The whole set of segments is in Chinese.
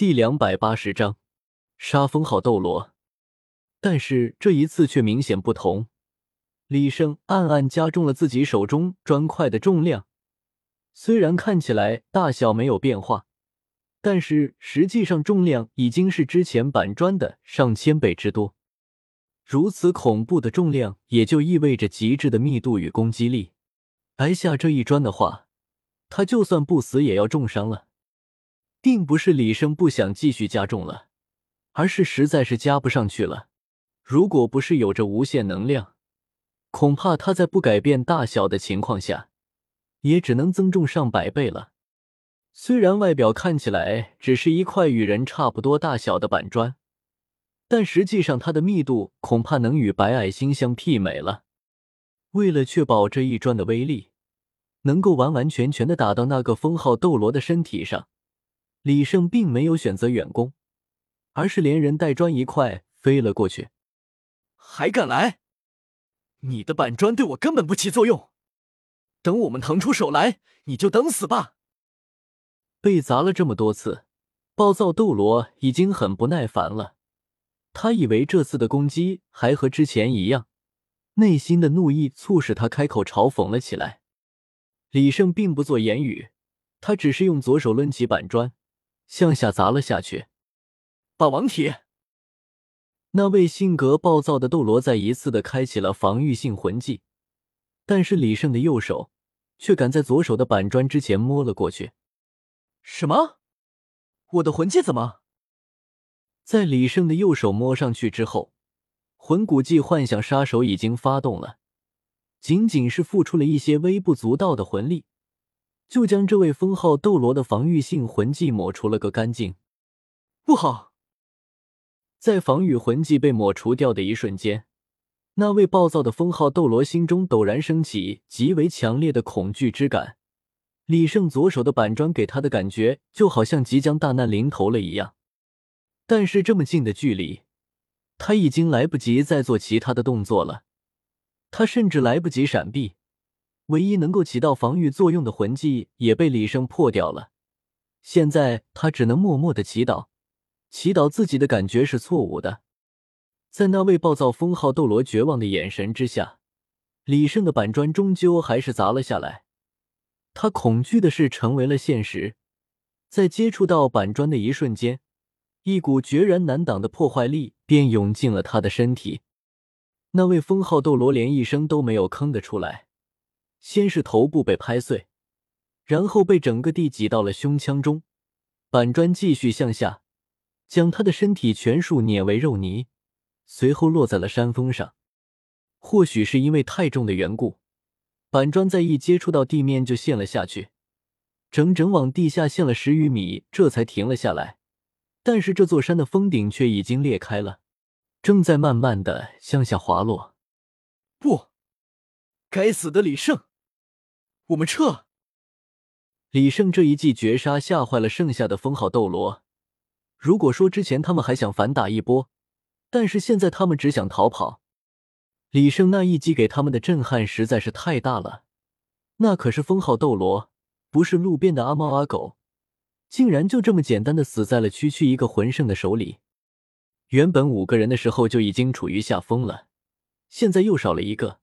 第两百八十章杀封号斗罗。但是这一次却明显不同，李胜暗暗加重了自己手中砖块的重量。虽然看起来大小没有变化，但是实际上重量已经是之前板砖的上千倍之多。如此恐怖的重量，也就意味着极致的密度与攻击力。挨下这一砖的话，他就算不死也要重伤了。并不是李胜不想继续加重了，而是实在是加不上去了。如果不是有着无限能量，恐怕他在不改变大小的情况下，也只能增重上百倍了。虽然外表看起来只是一块与人差不多大小的板砖，但实际上它的密度恐怕能与白矮星相媲美了。为了确保这一砖的威力能够完完全全的打到那个封号斗罗的身体上，李胜并没有选择远攻，而是连人带砖一块飞了过去。还敢来！你的板砖对我根本不起作用。等我们腾出手来，你就等死吧！被砸了这么多次，暴躁斗罗已经很不耐烦了。他以为这次的攻击还和之前一样，内心的怒意促使他开口嘲讽了起来。李胜并不做言语，他只是用左手抡起板砖，向下砸了下去。霸王体！那位性格暴躁的斗罗再一次的开启了防御性魂技，但是李胜的右手却赶在左手的板砖之前摸了过去。什么？我的魂技怎么？在李胜的右手摸上去之后，魂骨技幻想杀手已经发动了，仅仅是付出了一些微不足道的魂力，就将这位封号斗罗的防御性魂技抹除了个干净。不好！在防御魂技被抹除掉的一瞬间，那位暴躁的封号斗罗心中陡然升起极为强烈的恐惧之感。李胜左手的板砖给他的感觉就好像即将大难临头了一样，但是这么近的距离，他已经来不及再做其他的动作了，他甚至来不及闪避，唯一能够起到防御作用的魂技也被李胜破掉了。现在他只能默默的祈祷。祈祷自己的感觉是错误的，在那位暴躁封号斗罗绝望的眼神之下，李胜的板砖终究还是砸了下来。他恐惧的事成为了现实，在接触到板砖的一瞬间，一股决然难挡的破坏力便涌进了他的身体。那位封号斗罗连一声都没有吭得出来，先是头部被拍碎，然后被整个地挤到了胸腔中，板砖继续向下。将他的身体全数碾为肉泥，随后落在了山峰上。或许是因为太重的缘故，板砖在一接触到地面就陷了下去，整整往地下陷了十余米，这才停了下来。但是这座山的峰顶却已经裂开了，正在慢慢的向下滑落。不，该死的李胜，我们撤！李胜这一记绝杀吓坏了剩下的封号斗罗。如果说之前他们还想反打一波，但是现在他们只想逃跑。李胜那一击给他们的震撼实在是太大了，那可是封号斗罗，不是路边的阿猫阿狗，竟然就这么简单的死在了区区一个魂圣的手里。原本五个人的时候就已经处于下风了，现在又少了一个，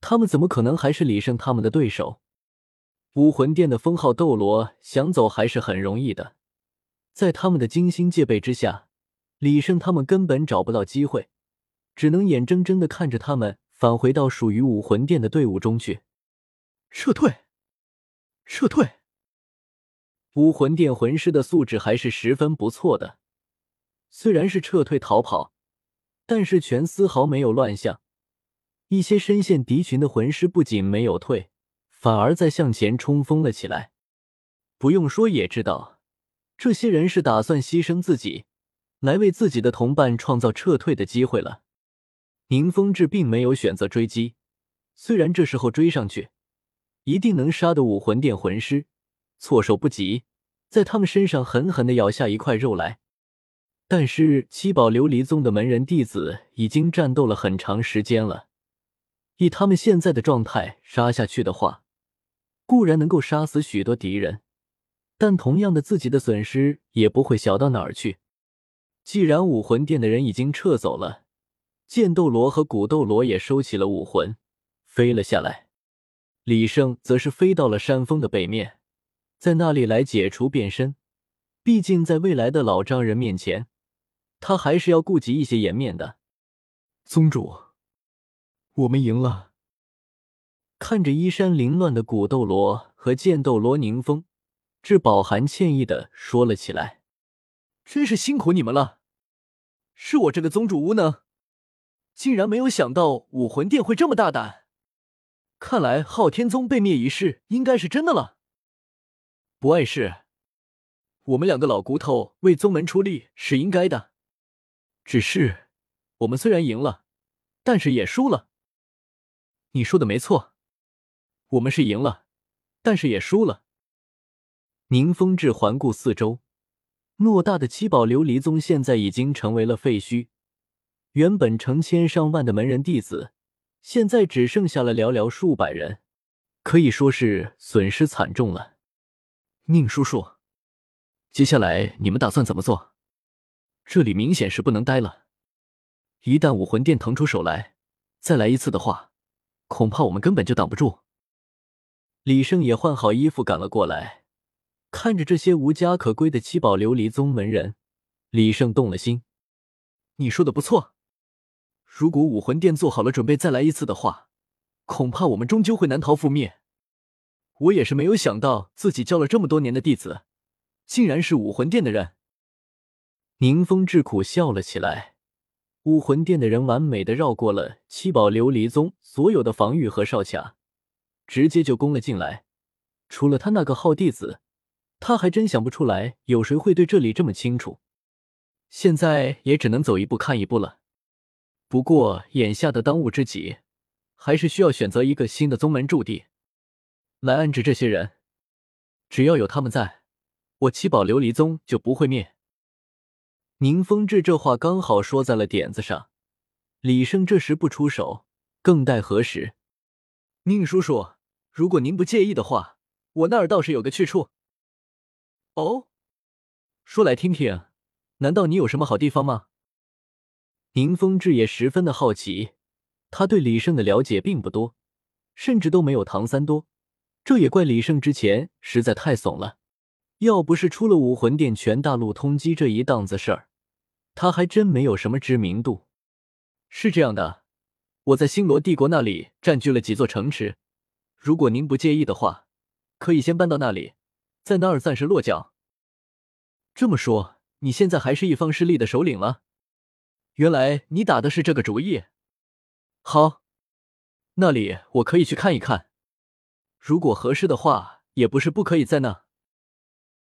他们怎么可能还是李胜他们的对手？武魂殿的封号斗罗想走还是很容易的。在他们的精心戒备之下，李胜他们根本找不到机会，只能眼睁睁的看着他们返回到属于武魂殿的队伍中去。撤退，撤退！武魂殿魂师的素质还是十分不错的，虽然是撤退逃跑，但是全丝毫没有乱象。一些深陷敌群的魂师不仅没有退，反而在向前冲锋了起来。不用说也知道。这些人是打算牺牲自己，来为自己的同伴创造撤退的机会了。宁风致并没有选择追击，虽然这时候追上去，一定能杀得武魂殿魂师措手不及，在他们身上狠狠的咬下一块肉来。但是七宝琉璃宗的门人弟子已经战斗了很长时间了，以他们现在的状态杀下去的话，固然能够杀死许多敌人。但同样的，自己的损失也不会小到哪儿去。既然武魂殿的人已经撤走了，剑斗罗和古斗罗也收起了武魂，飞了下来。李胜则是飞到了山峰的北面，在那里来解除变身。毕竟，在未来的老丈人面前，他还是要顾及一些颜面的。宗主，我们赢了。看着衣衫凌乱的古斗罗和剑斗罗宁风。这饱含歉意的说了起来：“真是辛苦你们了，是我这个宗主无能，竟然没有想到武魂殿会这么大胆。看来昊天宗被灭一事应该是真的了。不碍事，我们两个老骨头为宗门出力是应该的。只是我们虽然赢了，但是也输了。你说的没错，我们是赢了，但是也输了。”宁风致环顾四周，偌大的七宝琉璃宗现在已经成为了废墟。原本成千上万的门人弟子，现在只剩下了寥寥数百人，可以说是损失惨重了。宁叔叔，接下来你们打算怎么做？这里明显是不能待了。一旦武魂殿腾出手来，再来一次的话，恐怕我们根本就挡不住。李胜也换好衣服赶了过来。看着这些无家可归的七宝琉璃宗门人，李胜动了心。你说的不错，如果武魂殿做好了准备再来一次的话，恐怕我们终究会难逃覆灭。我也是没有想到，自己教了这么多年的弟子，竟然是武魂殿的人。宁风致苦笑了起来。武魂殿的人完美的绕过了七宝琉璃宗所有的防御和哨卡，直接就攻了进来。除了他那个好弟子。他还真想不出来有谁会对这里这么清楚，现在也只能走一步看一步了。不过眼下的当务之急，还是需要选择一个新的宗门驻地，来安置这些人。只要有他们在，我七宝琉璃宗就不会灭。宁风致这话刚好说在了点子上，李胜这时不出手，更待何时？宁叔叔，如果您不介意的话，我那儿倒是有个去处。哦，说来听听，难道你有什么好地方吗？宁风致也十分的好奇，他对李胜的了解并不多，甚至都没有唐三多。这也怪李胜之前实在太怂了，要不是出了武魂殿全大陆通缉这一档子事儿，他还真没有什么知名度。是这样的，我在星罗帝国那里占据了几座城池，如果您不介意的话，可以先搬到那里。在那儿暂时落脚。这么说，你现在还是一方势力的首领了？原来你打的是这个主意。好，那里我可以去看一看。如果合适的话，也不是不可以在那。